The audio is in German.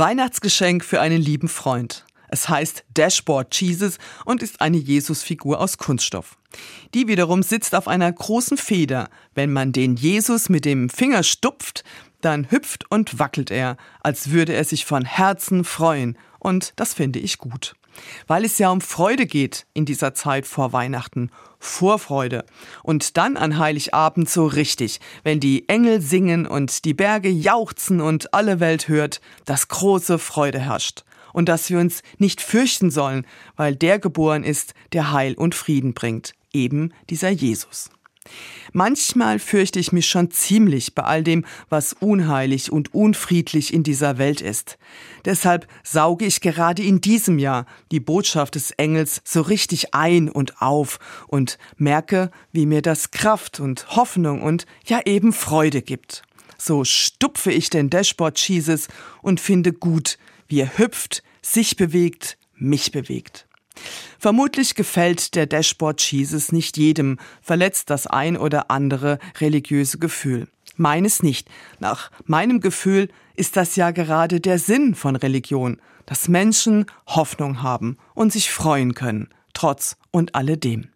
Weihnachtsgeschenk für einen lieben Freund. Es heißt Dashboard Jesus und ist eine Jesusfigur aus Kunststoff. Die wiederum sitzt auf einer großen Feder. Wenn man den Jesus mit dem Finger stupft, dann hüpft und wackelt er, als würde er sich von Herzen freuen. Und das finde ich gut. Weil es ja um Freude geht in dieser Zeit vor Weihnachten. Vorfreude. Und dann an Heiligabend so richtig, wenn die Engel singen und die Berge jauchzen und alle Welt hört, dass große Freude herrscht. Und dass wir uns nicht fürchten sollen, weil der geboren ist, der Heil und Frieden bringt. Eben dieser Jesus. Manchmal fürchte ich mich schon ziemlich bei all dem, was unheilig und unfriedlich in dieser Welt ist. Deshalb sauge ich gerade in diesem Jahr die Botschaft des Engels so richtig ein und auf und merke, wie mir das Kraft und Hoffnung und ja eben Freude gibt. So stupfe ich den Dashboard Jesus und finde gut, wie er hüpft, sich bewegt, mich bewegt. Vermutlich gefällt der Dashboard Jesus nicht jedem, verletzt das ein oder andere religiöse Gefühl. Meines nicht. Nach meinem Gefühl ist das ja gerade der Sinn von Religion, dass Menschen Hoffnung haben und sich freuen können, trotz und alledem.